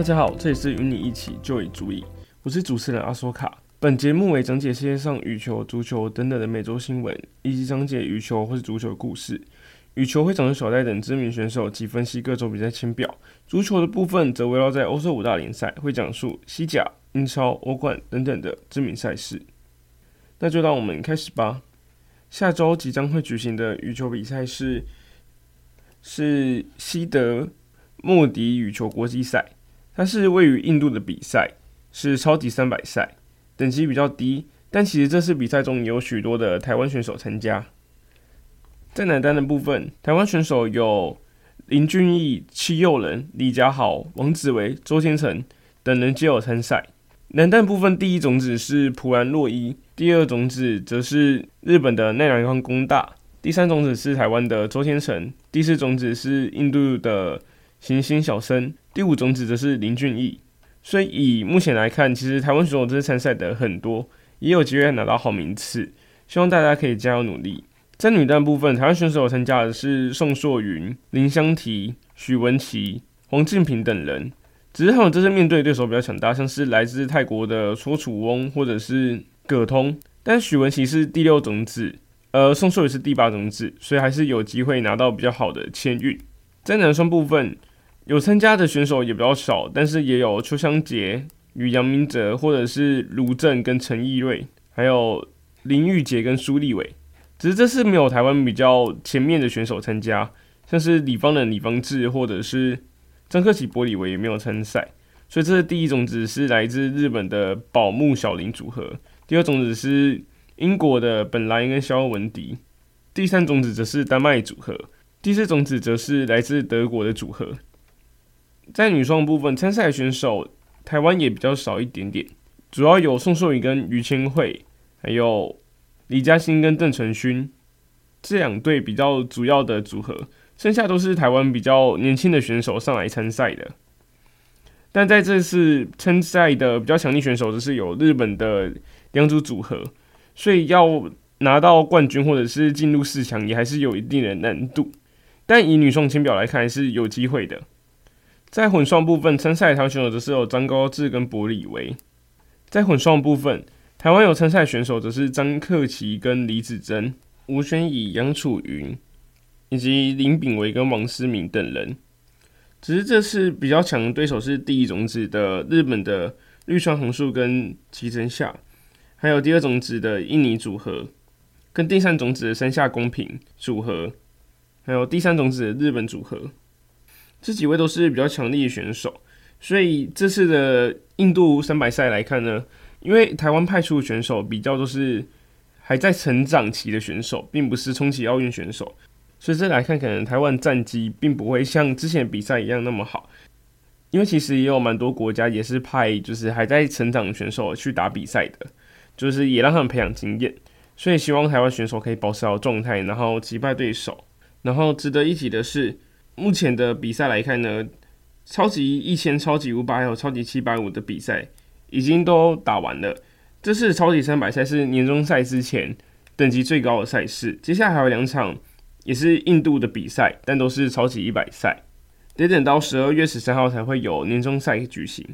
大家好，这里是与你一起就以足以，我是主持人阿索卡。本节目为讲解世界上羽球、足球等等的每周新闻，以及讲解羽球或是足球的故事。羽球会长手带等知名选手及分析各种比赛签表，足球的部分则围绕在欧洲五大联赛，会讲述西甲、英超、欧冠等等的知名赛事。那就让我们开始吧。下周即将会举行的羽球比赛是是西德莫迪羽球国际赛，它是位于印度的比赛，是超级三百赛，等级比较低，但其实这次比赛中有许多的台湾选手参加。在男单的部分，台湾选手有林俊毅、戚又仁、李家豪、王子维、周天成等人皆有参赛。男单部分，第一种子是普兰诺伊，第二种子则是日本的奈良冈功大，第三种子是台湾的周天成，第四种子是印度的行星小生，第五种子则是林俊毅。所以以目前来看，其实台湾选手这次参赛的很多，也有机会拿到好名次。希望大家可以加油努力。在女单部分，台湾选手参加的是宋硕云、林湘缇、许文琪、黄敬平等人。只是他们这次面对对手比较强大，像是来自泰国的楚楚翁或者是葛通，但许文琪是第六种子，呃，宋硕芸是第八种子，所以还是有机会拿到比较好的签运。在男双部分，有参加的选手也比较少，但是也有邱湘杰与杨明哲，或者是卢正跟陈奕瑞，还有林玉洁跟苏立伟。只是这次没有台湾比较前面的选手参加，像是李方仁、李方志或者是。张克启、柏里维也没有参赛，所以这是第一种子是来自日本的宝木小林组合，第二种子是英国的本莱恩跟肖文迪，第三种子则是丹麦组合，第四种子则是来自德国的组合。在女双部分参赛选手，台湾也比较少一点点，主要有宋硕芸跟于千惠，还有李嘉欣跟邓成勋这两对比较主要的组合。剩下都是台湾比较年轻的选手上来参赛的，但在这次参赛的比较强力选手，则是有日本的两组组合，所以要拿到冠军或者是进入四强，也还是有一定的难度。但以女双签表来看，还是有机会的。在混双部分参赛的台湾选手则是有张高志跟柏里维。在混双部分，台湾有参赛选手则是张克奇跟李子珍、吴宣仪、杨楚云。以及林炳维跟王思明等人，只是这次比较强的对手是第一种子的日本的绿川弘树跟齐藤夏，还有第二种子的印尼组合，跟第三种子的山下公平组合，还有第三种子的日本组合，这几位都是比较强力的选手。所以这次的印度三百赛来看呢，因为台湾派出的选手比较都是还在成长期的选手，并不是冲击奥运选手。所以这来看，可能台湾战绩并不会像之前比赛一样那么好，因为其实也有蛮多国家也是派就是还在成长的选手去打比赛的，就是也让他们培养经验。所以希望台湾选手可以保持好状态，然后击败对手。然后值得一提的是，目前的比赛来看呢，超级一千、超级五百还有超级七百五的比赛已经都打完了。这次超级三百赛是年终赛之前等级最高的赛事，接下来还有两场。也是印度的比赛，但都是超级一百赛，得等到十二月十三号才会有年终赛举行。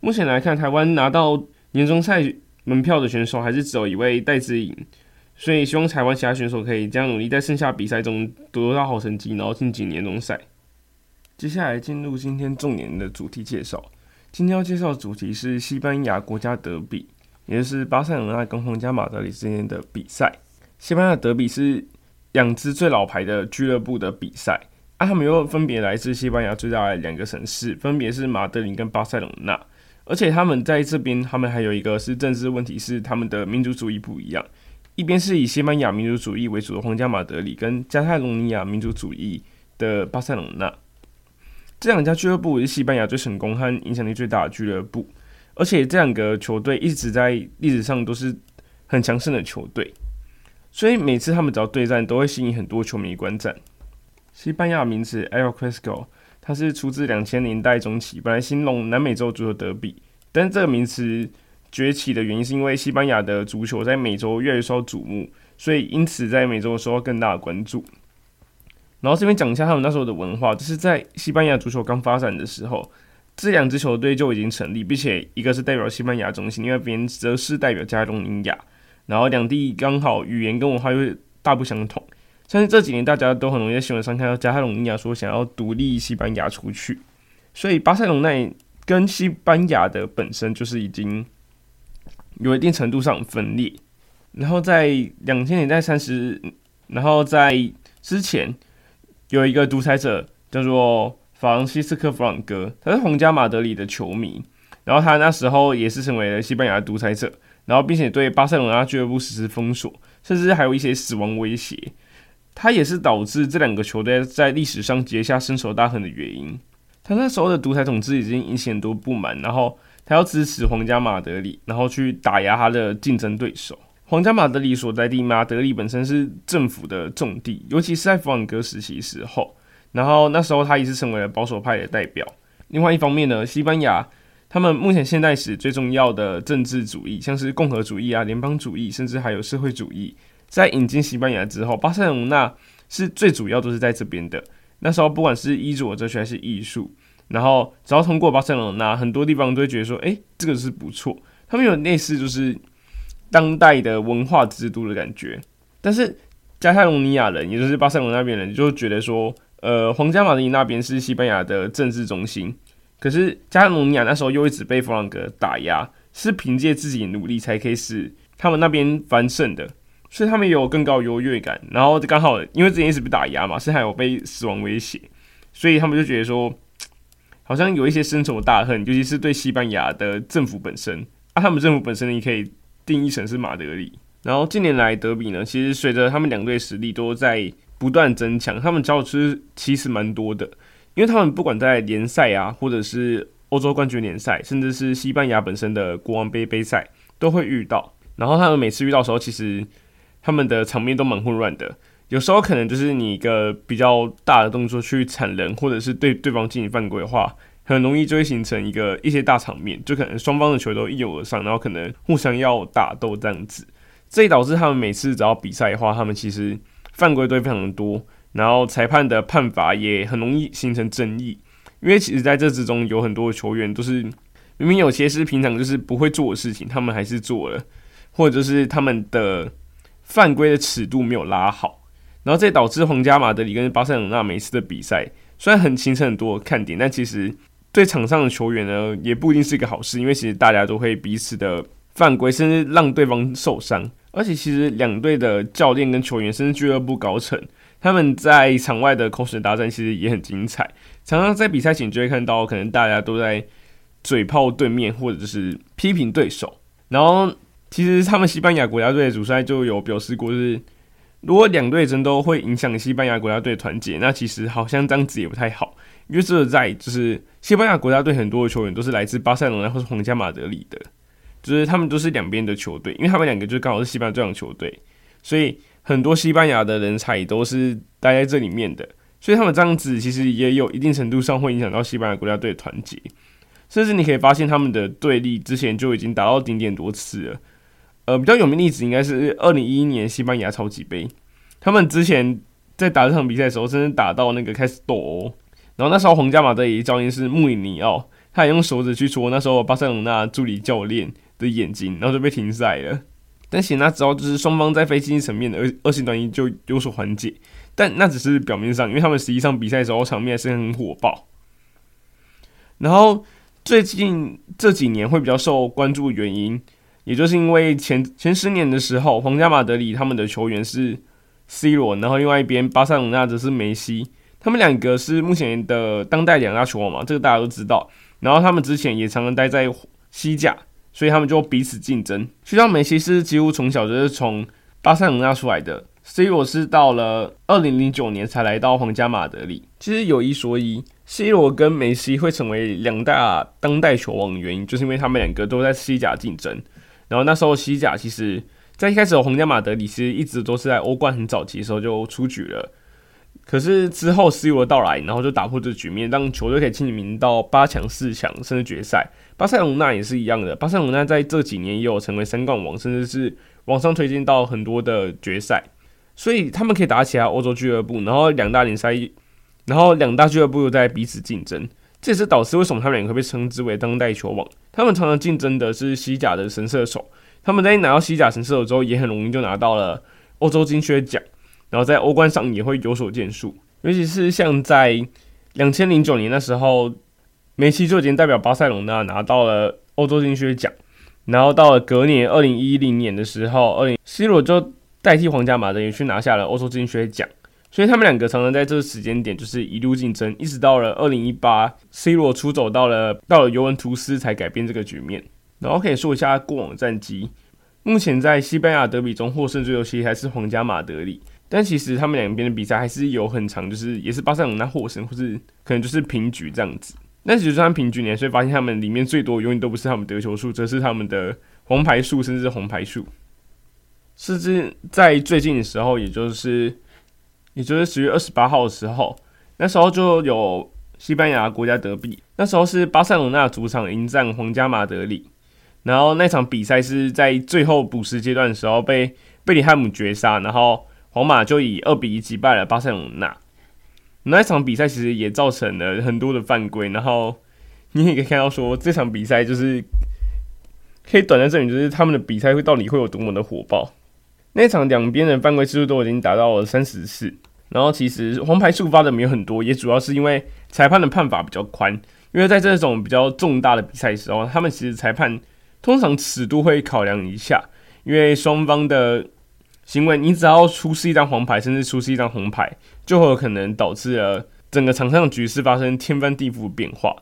目前来看，台湾拿到年终赛门票的选手还是只有一位戴资颖，所以希望台湾其他选手可以这样努力，在剩下比赛中得到好成绩，然后晋级年终赛。接下来进入今天重点的主题介绍，今天要介绍的主题是西班牙国家德比，也就是巴塞罗那跟皇家马德里之间的比赛。西班牙德比是。两支最老牌的俱乐部的比赛，啊，他们又分别来自西班牙最大的两个城市，分别是马德里跟巴塞隆纳。而且他们在这边，他们还有一个是政治问题，是他们的民族主义不一样。一边是以西班牙民族主义为主的皇家马德里，跟加泰隆尼亚民族主义的巴塞隆纳。这两家俱乐部是西班牙最成功和影响力最大的俱乐部，而且这两个球队一直在历史上都是很强盛的球队。所以每次他们只要对战，都会吸引很多球迷观战。西班牙名字 El Clasico，它是出自两千年代中期，本来形容南美洲足球德比，但这个名词崛起的原因是因为西班牙的足球在美洲越来越受瞩目，所以因此在美洲受到更大的关注。然后这边讲一下他们那时候的文化，就是在西班牙足球刚发展的时候，这两支球队就已经成立，并且一个是代表西班牙中心，另外一边则是代表加泰隆尼亚。然后两地刚好语言跟文化又大不相同。相信这几年大家都很容易在新闻上看到加泰隆尼亚说想要独立西班牙出去，所以巴塞隆那跟西班牙的本身就是已经有一定程度上分裂。然后在两千年代三十，然后在之前有一个独裁者叫做法兰西斯科·弗朗哥，他是皇家马德里的球迷，然后他那时候也是成为了西班牙独裁者，然后并且对巴塞罗那俱乐部实施封锁，甚至还有一些死亡威胁。他也是导致这两个球队在历史上结下深仇大恨的原因。他那时候的独裁统治已经引起很多不满，然后他要支持皇家马德里，然后去打压他的竞争对手。皇家马德里所在地马德里本身是政府的重地，尤其是在弗朗哥时期时候。然后那时候他也是成为了保守派的代表。另外一方面呢，西班牙他们目前现代史最重要的政治主义，像是共和主义啊、联邦主义，甚至还有社会主义，在引进西班牙之后，巴塞隆那是最主要都是在这边的。那时候不管是衣着哲学还是艺术，然后只要通过巴塞隆那，很多地方都会觉得说，哎，这个是不错。他们有类似就是。当代的文化之都的感觉，但是加泰隆尼亚人，也就是巴塞罗那边人，就觉得说，呃，皇家马德里那边是西班牙的政治中心，可是加泰隆尼亚那时候又一直被弗朗哥打压，是凭借自己努力才可以使他们那边翻胜的，所以他们有更高优越感。然后刚好因为之前一直被打压嘛，是还有被死亡威胁，所以他们就觉得说，好像有一些深仇大恨，尤其是对西班牙的政府本身。啊，他们政府本身你可以。定义成是马德里，然后近年来德比呢，其实随着他们两队实力都在不断增强，他们交织其实蛮多的，因为他们不管在联赛啊，或者是欧洲冠军联赛，甚至是西班牙本身的国王杯杯赛都会遇到，然后他们每次遇到时候，其实他们的场面都蛮混乱的，有时候可能就是你一个比较大的动作去铲人，或者是对对方进行犯规的话。很容易就会形成一个一些大场面，就可能双方的球都一拥而上，然后可能互相要打斗这样子，这也导致他们每次只要比赛的话，他们其实犯规都非常的多，然后裁判的判罚也很容易形成争议，因为其实在这之中有很多球员都是明明有些是平常就是不会做的事情，他们还是做了，或者就是他们的犯规的尺度没有拉好，然后这也导致皇家马德里跟巴塞罗那每次的比赛虽然很形成很多看点，但其实。对场上的球员呢，也不一定是一个好事，因为其实大家都会彼此的犯规，甚至让对方受伤。而且其实两队的教练跟球员，甚至俱乐部高层，他们在场外的口水大战其实也很精彩。常常在比赛前就会看到，可能大家都在嘴炮对面，或者是批评对手。然后其实他们西班牙国家队的主帅就有表示过，就是如果两队争斗会影响西班牙国家队团结，那其实好像这样子也不太好。因为这在就是西班牙国家队很多的球员都是来自巴塞罗那或是皇家马德里的，就是他们都是两边的球队，因为他们两个就刚好是西班牙这样球队，所以很多西班牙的人才都是待在这里面的，所以他们这样子其实也有一定程度上会影响到西班牙国家队团结，甚至你可以发现他们的对立之前就已经达到顶点多次了。呃，比较有名的例子应该是二零一一年西班牙超级杯，他们之前在打这场比赛的时候，真的打到那个开始斗殴。然后那时候皇家马德里教练是穆里尼奥，他也用手指去戳那时候巴塞罗那助理教练的眼睛，然后就被停赛了。但显然之后就是双方在非竞技层面的恶恶性端倪就有所缓解，但那只是表面上，因为他们实际上比赛的时候场面还是很火爆。然后最近这几年会比较受关注的原因，也就是因为前前十年的时候，皇家马德里他们的球员是 C 罗，然后另外一边巴塞罗那则是梅西。他们两个是目前的当代两大球王嘛，这个大家都知道。然后他们之前也常常待在西甲，所以他们就彼此竞争。就像梅西是几乎从小就是从巴塞罗那出来的，C 罗是到了二零零九年才来到皇家马德里。其实有一说一，C 罗跟梅西会成为两大当代球王的原因，就是因为他们两个都在西甲竞争。然后那时候西甲其实，在一开始皇家马德里其实一直都是在欧冠很早期的时候就出局了。可是之后 C 罗的到来，然后就打破这局面，让球队可以进名到八强、四强，甚至决赛。巴塞隆纳也是一样的，巴塞隆纳在这几年也有成为三冠王，甚至是往上推进到很多的决赛，所以他们可以打起来欧洲俱乐部，然后两大联赛，然后两大俱乐部又在彼此竞争，这也是导致为什么他们两个被称之为当代球王。他们常常竞争的是西甲的神射手，他们在拿到西甲神射手之后，也很容易就拿到了欧洲金靴奖，然后在欧冠上也会有所建树。尤其是像在两千零九年的时候，梅西就已经代表巴塞隆纳拿到了欧洲金靴奖，然后到了隔年二零一零年的时候，二零 C 罗就代替皇家马德里去拿下了欧洲金靴奖。所以他们两个常常在这个时间点就是一路竞争，一直到了二零一八，C 罗出走到了到了尤文图斯才改变这个局面。然后可以说一下过往战绩，目前在西班牙德比中获胜最多其实还是皇家马德里，但其实他们两边的比赛还是有很长，就是也是巴塞罗那获胜，或是可能就是平局这样子。但其实就算平局，你还是会发现他们里面最多永远都不是他们得球数，则是他们的黄牌数，甚至是红牌数。甚至在最近的时候，也就是。也就是十月二十八号的时候，那时候就有西班牙国家德比，那时候是巴塞罗那主场迎战皇家马德里，然后那场比赛是在最后补时阶段的时候被贝里汉姆绝杀，然后皇马就以二比一击败了巴塞罗那。那场比赛其实也造成了很多的犯规，然后你也可以看到说这场比赛就是可以短暂证明，就是他们的比赛会到底会有多么的火爆。那场两边的犯规次数都已经达到了三十次，然后其实黄牌数发的没有很多，也主要是因为裁判的判罚比较宽。因为在这种比较重大的比赛时候，他们其实裁判通常尺度会考量一下，因为双方的行为，你只要出示一张黄牌，甚至出示一张红牌，就会有可能导致了整个场上局势发生天翻地覆的变化。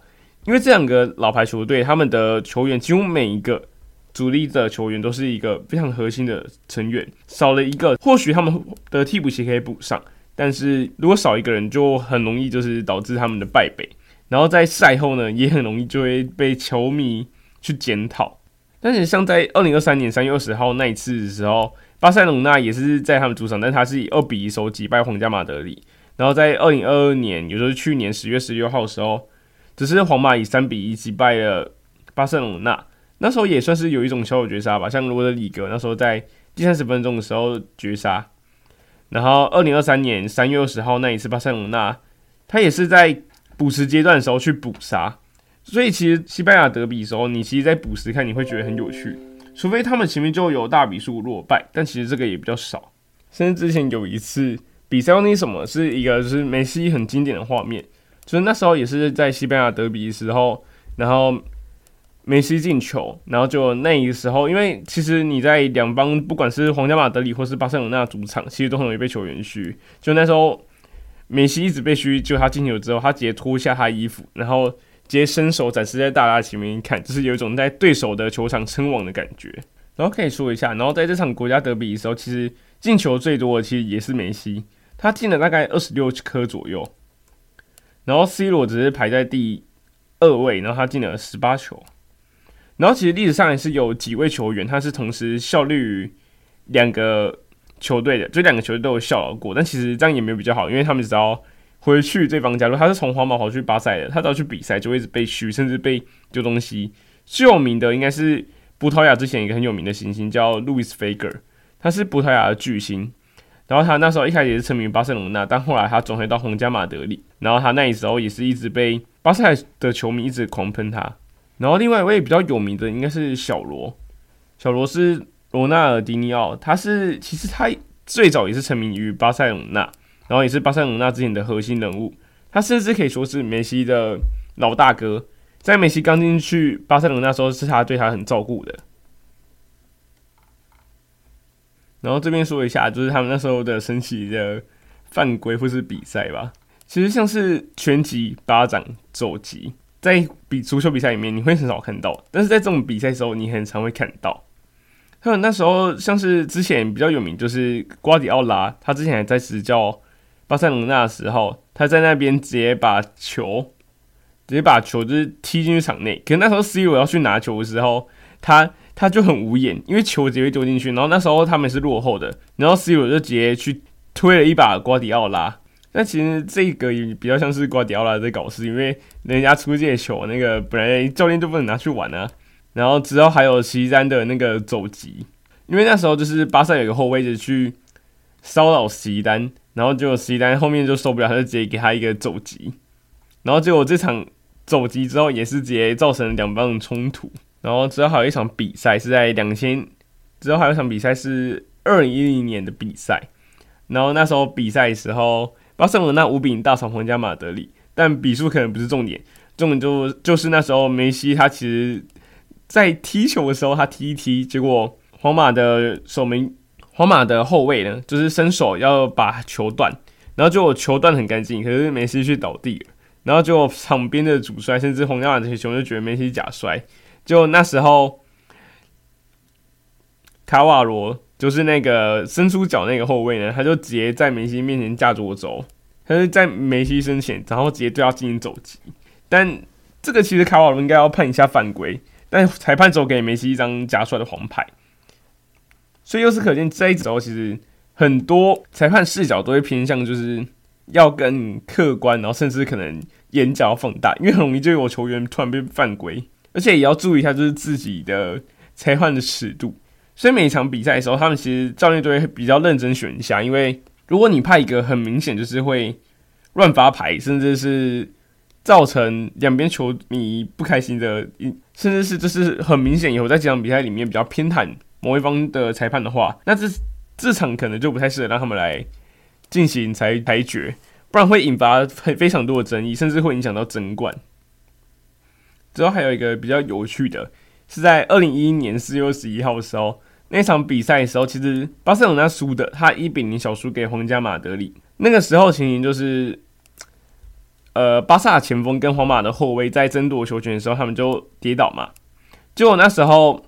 因为这两个老牌球队，他们的球员几乎每一个。主力的球员都是一个非常核心的成员，少了一个，或许他们的替补席可以补上，但是如果少一个人，就很容易就是导致他们的败北。然后在赛后呢，也很容易就会被球迷去检讨。但是像在二零二三年三月二十号那一次的时候，巴塞隆纳也是在他们主场，但他是以二比一手击败皇家马德里。然后在二零二二年，也就是去年十月十六号的时候，只是皇马以三比一击败了巴塞隆纳。那时候也算是有一种小小绝杀吧，像罗德里格那时候在第三十分钟的时候绝杀，然后二零二三年三月二十号那一次巴塞罗那，他也是在补时阶段的时候去补杀，所以其实西班牙德比的时候，你其实，在补时看你会觉得很有趣，除非他们前面就有大比数落败，但其实这个也比较少。甚至之前有一次比赛，那什么是一个就是梅西很经典的画面，就是那时候也是在西班牙德比的时候，然后。梅西进球，然后就那个时候，因为其实你在两方，不管是皇家马德里或是巴塞罗那主场，其实都很容易被球员嘘。就那时候，梅西一直被嘘，就他进球之后，他直接脱下他衣服，然后直接伸手展示在大家前面看，就是有一种在对手的球场称王的感觉。然后可以说一下，然后在这场国家德比的时候，其实进球最多的其实也是梅西，他进了大概二十六颗左右，然后 C 罗只是排在第二位，然后他进了十八球。然后其实历史上也是有几位球员，他是同时效力于两个球队的，就两个球队都有效劳过。但其实这样也没有比较好，因为他们只要回去对方家，如他是从皇马跑去巴塞的，他只要去比赛就会一直被嘘，甚至被丢东西。最有名的应该是葡萄牙之前一个很有名的新星叫路易斯菲格，他是葡萄牙的巨星。然后他那时候一开始也是成名于巴塞隆纳，但后来他转回到皇家马德里，然后他那时候也是一直被巴塞的球迷一直狂喷他。然后另外一位比较有名的应该是小罗，小罗是罗纳尔迪尼奥，他是其实他最早也是成名于巴塞隆纳，然后也是巴塞隆纳之前的核心人物，他甚至可以说是梅西的老大哥，在梅西刚进去巴塞隆纳时候，是他对他很照顾的。然后这边说一下，就是他们那时候的神奇的犯规或是比赛吧，其实像是拳击、巴掌、肘击。在比足球比赛里面，你会很少看到，但是在这种比赛时候，你很常会看到。还有那时候，像是之前比较有名，就是瓜迪奥拉，他之前还在执教巴塞罗那的时候，他在那边直接把球，直接把球就是踢进去场内。可是那时候 C 罗要去拿球的时候，他他就很无言，因为球直接丢进去。然后那时候他们是落后的，然后 C 罗就直接去推了一把瓜迪奥拉。但其实这个也比较像是瓜迪奥拉在搞事，因为人家出界球，那个本来教练就不能拿去玩啊。然后之后还有席丹的那个肘击，因为那时候就是巴萨有个后卫就去骚扰席丹，然后结果席丹后面就受不了，他就直接给他一个肘击。然后结果这场走击之后，也是直接造成两方的冲突。然后之后还有一场比赛是在两千，之后还有一场比赛是二零一零年的比赛。然后那时候比赛的时候，巴塞罗那五比零大扫皇家马德里，但比数可能不是重点，重点就就是那时候梅西他其实，在踢球的时候他踢一踢，结果皇马的守门，皇马的后卫呢，就是伸手要把球断，然后就球断很干净，可是梅西去倒地了，然后就场边的主帅甚至皇家马这些球就觉得梅西假摔，就那时候卡瓦罗。就是那个伸出脚那个后卫呢，他就直接在梅西面前架桌走，他就在梅西身前，然后直接对他进行肘击。但这个其实卡瓦罗应该要判一下犯规，但裁判走给梅西一张假摔的黄牌。所以由此可见，这一时候其实很多裁判视角都会偏向就是要更客观，然后甚至可能眼角要放大，因为很容易就有球员突然被犯规，而且也要注意一下就是自己的裁判的尺度。所以每一场比赛的时候，他们其实教练都会比较认真选一下，因为如果你派一个很明显就是会乱发牌，甚至是造成两边球迷不开心的，甚至是就是很明显以后在这场比赛里面比较偏袒某一方的裁判的话，那这这场可能就不太适合让他们来进行裁裁决，不然会引发非非常多的争议，甚至会影响到争冠。之后还有一个比较有趣的是在二零一一年四月二十一号的时候。那场比赛的时候，其实巴塞罗那输的，他一比零小输给皇家马德里。那个时候情形就是，呃，巴萨前锋跟皇马的后卫在争夺球权的时候，他们就跌倒嘛。结果那时候，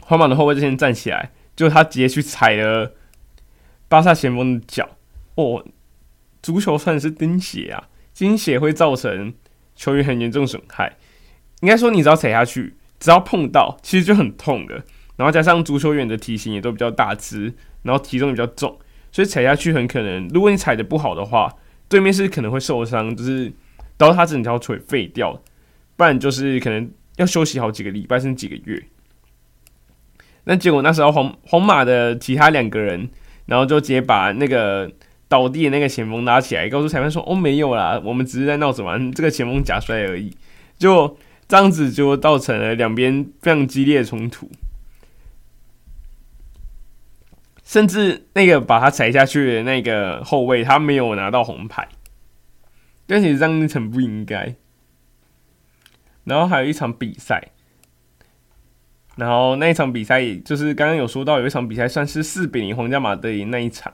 皇马的后卫就先站起来，就他直接去踩了巴萨前锋的脚。哦，足球算是钉鞋啊，钉鞋会造成球员很严重损害。应该说，你只要踩下去，只要碰到，其实就很痛的。然后加上足球员的体型也都比较大只，然后体重也比较重，所以踩下去很可能，如果你踩的不好的话，对面是可能会受伤，就是导致他整条腿废掉，不然就是可能要休息好几个礼拜甚至几个月。那结果那时候皇皇马的其他两个人，然后就直接把那个倒地的那个前锋拉起来，告诉裁判说：“哦，没有啦，我们只是在闹着玩，这个前锋假摔而已。”就这样子就造成了两边非常激烈的冲突。甚至那个把他踩下去的那个后卫，他没有拿到红牌，但其实这样很不应该。然后还有一场比赛，然后那一场比赛就是刚刚有说到有一场比赛算是四比零皇家马德里那一场，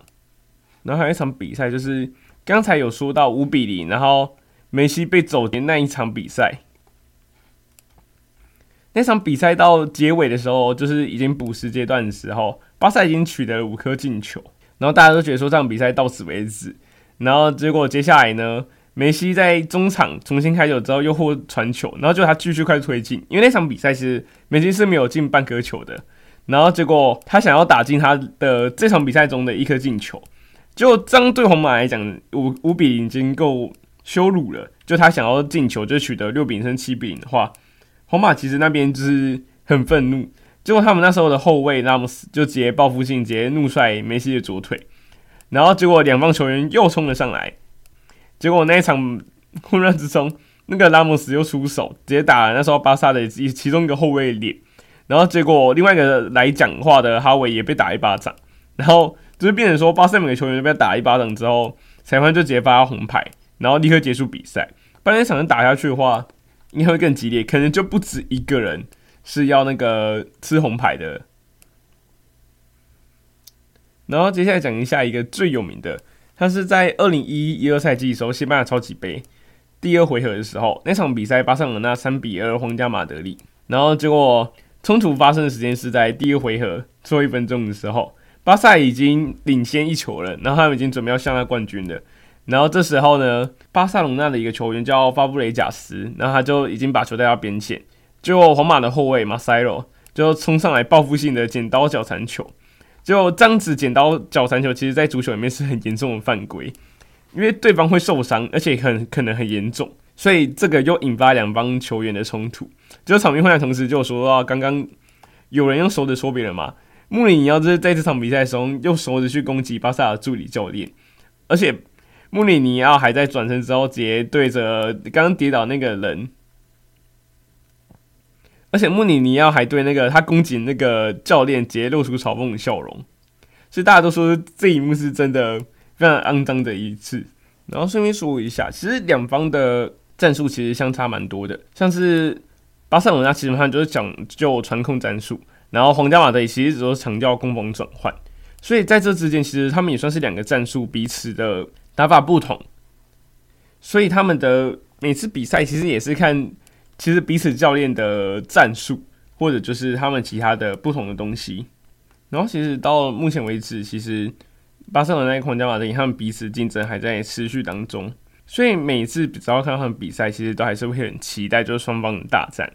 然后还有一场比赛就是刚才有说到五比零，然后梅西被走的那一场比赛。那场比赛到结尾的时候，就是已经补时阶段的时候。巴萨已经取得了五颗进球，然后大家都觉得说这场比赛到此为止，然后结果接下来呢，梅西在中场重新开球之后又获传球，然后就他继续快速推进，因为那场比赛其实梅西是没有进半颗球的，然后结果他想要打进他的这场比赛中的一颗进球，就这样对皇马来讲五五比已经够羞辱了，就他想要进球就取得六比零七比零的话，皇马其实那边就是很愤怒。结果他们那时候的后卫拉莫斯就直接报复性直接怒摔梅西的左腿，然后结果两方球员又冲了上来，结果那一场混乱之中，那个拉莫斯又出手直接打了那时候巴萨的其中一个后卫脸，然后结果另外一个来讲话的哈维也被打一巴掌，然后就是变成说巴萨每个球员都被打一巴掌之后，裁判就直接发红牌，然后立刻结束比赛。不然那场打下去的话，应该会更激烈，可能就不止一个人。是要那个吃红牌的，然后接下来讲一下一个最有名的，他是在二零一一一二赛季的时候，西班牙超级杯第二回合的时候，那场比赛巴塞罗那三比二皇家马德里，然后结果冲突发生的时间是在第二回合最后一分钟的时候，巴萨已经领先一球了，然后他们已经准备要向他冠军了，然后这时候呢，巴塞罗那的一个球员叫法布雷贾斯，然后他就已经把球带到边线。结果皇马的后卫马塞罗就冲上来报复性的剪刀脚残球，就这样子剪刀脚残球，其实在足球里面是很严重的犯规，因为对方会受伤，而且很可能很严重，所以这个又引发两方球员的冲突。就场面混乱同时，就说到刚刚有人用手指说别人嘛，穆里尼奥就是在这场比赛中用手指去攻击巴萨的助理教练，而且穆里尼奥还在转身之后直接对着刚刚跌倒那个人，而且穆里尼奥还对那个他攻击那个教练直接露出嘲讽的笑容，所以大家都说这一幕是真的非常肮脏的一次。然后顺便说一下，其实两方的战术其实相差蛮多的，像是巴塞罗那基本上就是讲究传控战术，然后皇家马德里其实一直都强调攻防转换。所以在这之间，其实他们也算是两个战术彼此的打法不同，所以他们的每次比赛其实也是看其实彼此教练的战术，或者就是他们其他的不同的东西。然后其实到目前为止，其实巴塞罗那跟、皇家马德里他们彼此竞争还在持续当中，所以每次只要看到他们比赛，其实都还是会很期待，就是双方的大战。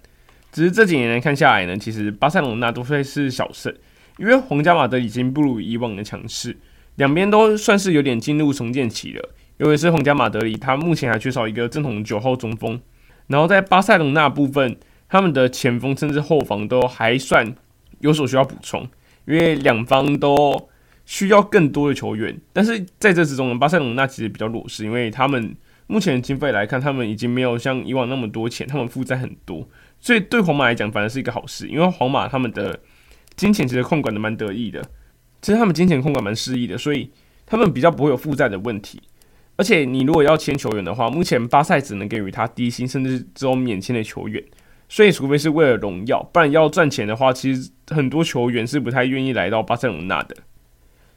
只是这几年来看下来呢，其实巴塞罗那都会是小胜。因为皇家马德已经不如以往的强势，两边都算是有点进入重建期了。尤其是皇家马德里，他目前还缺少一个正统九号中锋。然后在巴塞隆纳部分，他们的前锋甚至后防都还算有所需要补充，因为两方都需要更多的球员。但是在这之中呢，巴塞隆纳其实比较弱势，因为他们目前的经费来看，他们已经没有像以往那么多钱，他们负债很多，所以对皇马来讲反而是一个好事，因为皇马他们的。金钱其实控管的蛮得意的，其实他们金钱控管蛮失意的，所以他们比较不会有负债的问题。而且你如果要签球员的话，目前巴塞只能给予他低薪，甚至只有免签的球员。所以除非是为了荣耀，不然要赚钱的话，其实很多球员是不太愿意来到巴塞罗那的。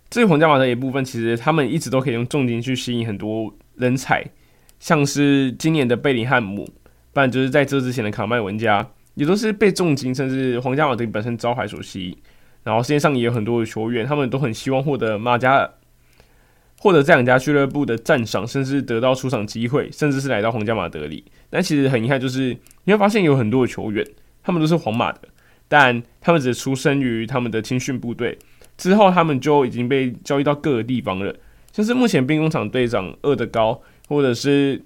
至于皇家马德里部分，其实他们一直都可以用重金去吸引很多人才，像是今年的贝林汉姆，不然就是在这之前的卡麦文加。也都是被重金，甚至皇家马德里本身招牌所吸引，然后世界上也有很多的球员，他们都很希望获得马加尔，获得这两家俱乐部的赞赏，甚至得到出场机会，甚至是来到皇家马德里。但其实很遗憾，就是你会发现有很多的球员，他们都是皇马的，但他们只出生于他们的青训部队，之后他们就已经被交易到各个地方了，像是目前兵工厂队长厄德高，或者是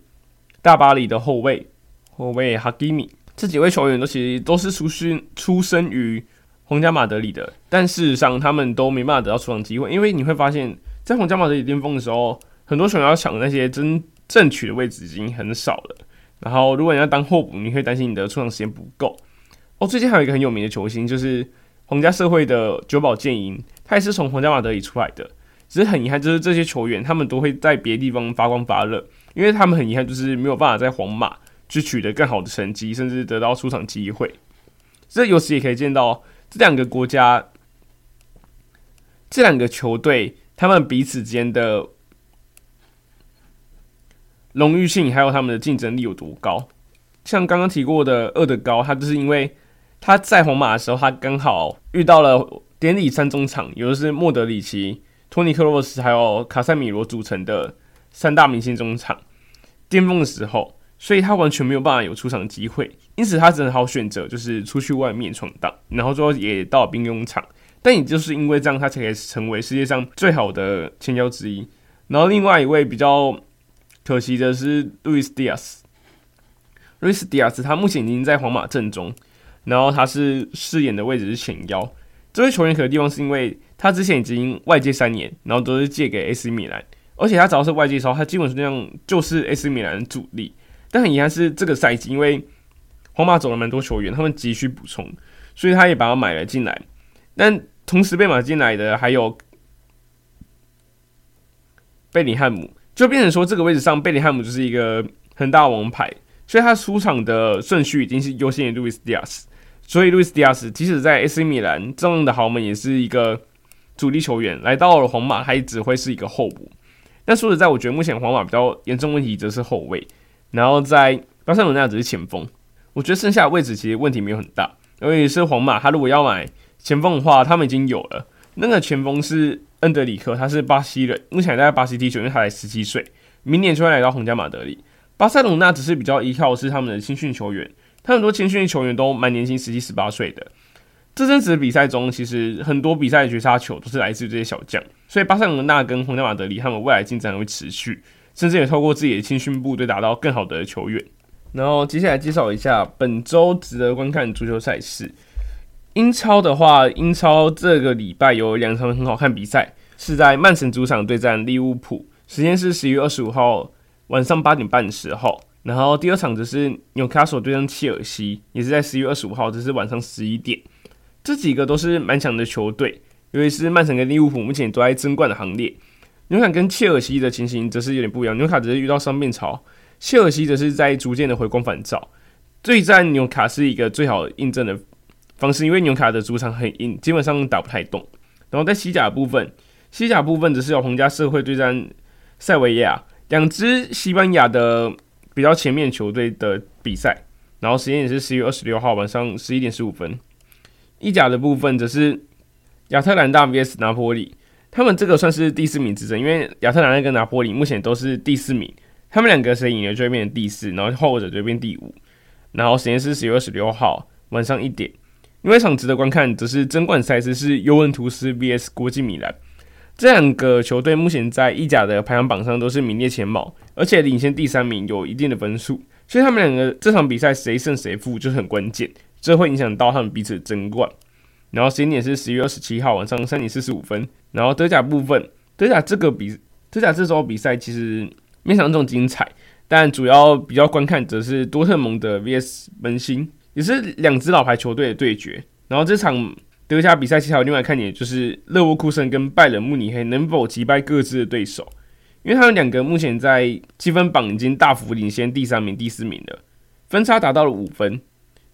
大巴黎的后卫后卫哈基米。这几位球员都其实都是出身出生于皇家马德里的，但事实上他们都没办法得到出场机会，因为你会发现在皇家马德里巅峰的时候，很多球员要抢那些真正取的位置已经很少了。然后如果你要当候补，你会担心你的出场时间不够。哦，最近还有一个很有名的球星，就是皇家社会的久保建英，他也是从皇家马德里出来的。只是很遗憾，就是这些球员他们都会在别的地方发光发热，因为他们很遗憾，就是没有办法在皇马。去取得更好的成绩，甚至得到出场机会。这由此也可以见到这两个国家、这两个球队，他们彼此间的荣誉性，还有他们的竞争力有多高。像刚刚提过的厄德高，他就是因为他在皇马的时候，他刚好遇到了典礼三中场，有的是莫德里奇、托尼克罗斯还有卡塞米罗组成的三大明星中场巅峰的时候。所以他完全没有办法有出场机会，因此他只能好选择就是出去外面闯荡，然后最后也到了兵工厂。但也就是因为这样，他才可以成为世界上最好的前腰之一。然后另外一位比较可惜的是路易斯·迪亚斯，路易斯·迪亚斯他目前已经在皇马阵中，然后他是饰演的位置是前腰。这位球员可的地方是因为他之前已经外借三年，然后都是借给 AC 米兰，而且他只要是外借的时候，他基本上就是 AC 米兰的主力。但很遗憾是，这个赛季因为皇马走了蛮多球员，他们急需补充，所以他也把他买了进来。但同时被买进来的还有贝里汉姆，就变成说这个位置上贝里汉姆就是一个很大王牌，所以他出场的顺序已经是优先于路易斯·迪亚斯。所以路易斯·迪亚斯即使在 AC 米兰这样的豪门，也是一个主力球员，来到了皇马，他也只会是一个候补。但说实在，我觉得目前皇马比较严重问题则是后卫。然后在巴塞罗那只是前锋，我觉得剩下的位置其实问题没有很大。尤其是皇马，他如果要买前锋的话，他们已经有了。那个前锋是恩德里克，他是巴西人，目前在巴西踢球，因为他才十七岁，明年就会来到皇家马德里。巴塞罗那只是比较依靠的是他们的青训球员，他很多青训球员都蛮年轻，十七、十八岁的。这阵子的比赛中，其实很多比赛的绝杀球都是来自于这些小将，所以巴塞罗那跟皇家马德里他们未来竞争会持续。甚至也透过自己的青训部队打到更好的球员。然后接下来介绍一下本周值得观看足球赛事。英超的话，英超这个礼拜有两场很好看比赛，是在曼城主场对战利物浦，时间是十一月二十五号晚上八点半的时候。然后第二场则是纽卡索对战切尔西，也是在十一月二十五号，这是晚上十一点。这几个都是蛮强的球队，尤其是曼城跟利物浦目前都在争冠的行列。纽卡跟切尔西的情形则是有点不一样，纽卡只是遇到伤病潮，切尔西则是在逐渐的回光返照。对战纽卡是一个最好印证的方式，因为纽卡的主场很硬，基本上打不太动。然后在西甲部分，西甲部分则是有皇家社会对战塞维亚，两支西班牙的。比较前面球队的比赛，然后时间也是十月二十六号晚上十一点十五分。意甲的部分则是亚特兰大 VS 拿坡里，他们这个算是第四名之争，因为亚特兰大跟拿破里目前都是第四名，他们两个谁赢了就会变成第四，然后后者就会变第五。然后时间是十月二十六号晚上一点。另外一场值得观看则是争冠赛事是尤文图斯 VS 国际米兰。这两个球队目前在意甲的排行榜上都是名列前茅，而且领先第三名有一定的分数，所以他们两个这场比赛谁胜谁负就很关键，这会影响到他们彼此的争冠。然后时间点是十一月二十七号晚上三点四十五分。然后德甲部分，德甲这个比德甲这周比赛其实没想到这么精彩，但主要比较观看则是多特蒙德 VS 门兴，也是两支老牌球队的对决。然后这场。德甲比赛其实还有另外看点，就是勒沃库森跟拜仁慕尼黑能否击败各自的对手，因为他们两个目前在积分榜已经大幅领先第三名、第四名了，分差达到了五分，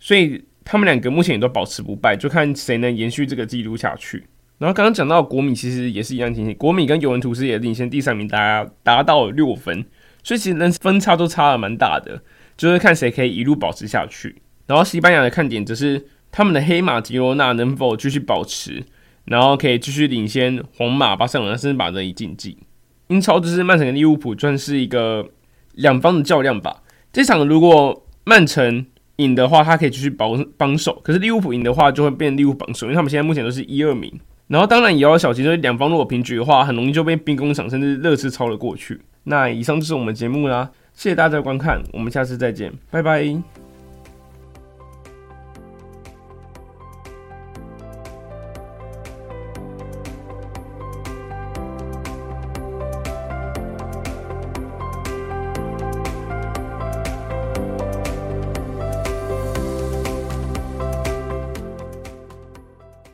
所以他们两个目前也都保持不败，就看谁能延续这个记录下去。然后刚刚讲到国米，其实也是一样情形，国米跟尤文图斯也领先第三名，大家达到六分，所以其实分差都差了蛮大的，就是看谁可以一路保持下去。然后西班牙的看点则是。他们的黑马吉罗纳能否继续保持，然后可以继续领先皇马、巴塞罗那，甚至把这一竞技。英超就是曼城跟利物浦算是一个两方的较量吧。这场如果曼城赢的话，他可以继续保帮手；可是利物浦赢的话，就会变利物浦榜首，因为他们现在目前都是一二名。然后当然也要小心，就是两方如果平局的话，很容易就被兵工厂甚至热刺超了过去。那以上就是我们节目啦，谢谢大家的观看，我们下次再见，拜拜。